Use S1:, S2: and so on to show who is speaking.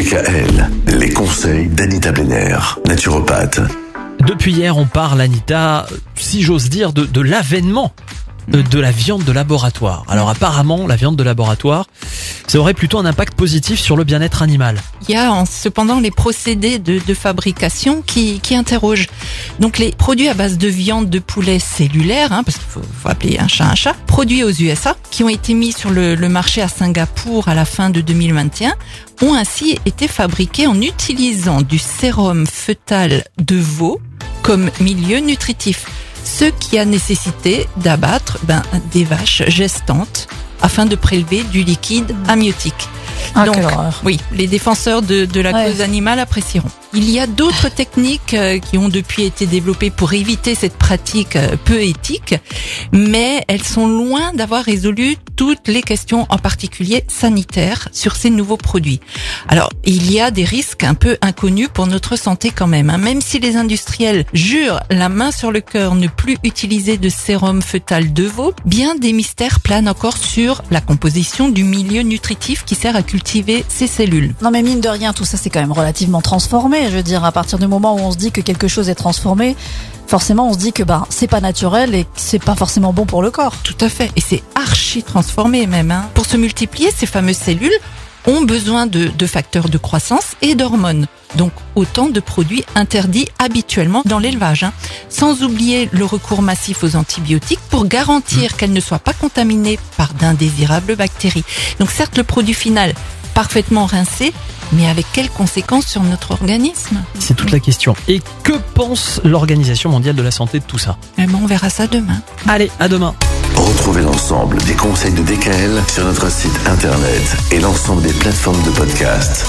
S1: DKL, les conseils d'Anita Benner, naturopathe.
S2: Depuis hier, on parle, Anita, si j'ose dire, de, l'avènement de la viande de laboratoire. Alors apparemment, la viande de laboratoire, ça aurait plutôt un impact positif sur le bien-être animal.
S3: Il y a en- cependant les procédés de, fabrication qui, interrogent. Donc les produits à base de viande de poulet cellulaire, hein, parce qu'il faut, appeler un chat un chat, produits aux USA, qui ont été mis sur le, le marché à Singapour à la fin de 2021, ont ainsi été fabriqués en utilisant du sérum fœtal de veau comme milieu nutritif, ce qui a nécessité d'abattre ben, des vaches gestantes afin de prélever du liquide amniotique.
S4: Ah,
S3: Donc. Oui, les défenseurs de, de la
S4: Ouais.
S3: cause animale apprécieront. Il y a d'autres techniques euh, qui ont depuis été développées pour éviter cette pratique euh, peu éthique, mais elles sont loin d'avoir résolu toutes les questions, en particulier sanitaires, sur ces nouveaux produits. Alors, il y a des risques un peu inconnus pour notre santé quand même. hein. Même si les industriels jurent la main sur le cœur ne plus utiliser de sérum fœtal de veau, bien des mystères planent encore sur la composition du milieu nutritif qui sert à cultiver ces cellules.
S4: Non mais mine de rien, tout ça c'est quand même relativement transformé. Je veux dire, à partir du moment où on se dit que quelque chose est transformé, forcément on se dit que ben c'est pas naturel et que c'est pas forcément bon pour le corps.
S3: Tout à fait. Et c'est archi transformé même. hein. Pour se multiplier, ces fameuses cellules ont besoin de, de facteurs de croissance et d'hormones. Donc autant de produits interdits habituellement dans l'élevage. hein. Sans oublier le recours massif aux antibiotiques pour garantir qu'elles ne soient pas contaminées par d'indésirables bactéries. Donc certes, le produit final parfaitement rincé, mais avec quelles conséquences sur notre organisme
S2: C'est toute la question. Et que pense l'Organisation mondiale de la santé de tout ça
S3: Eh ben, On verra ça demain.
S2: Allez, à demain
S1: Retrouvez l'ensemble des conseils de DKL sur notre site internet et l'ensemble des plateformes de podcast.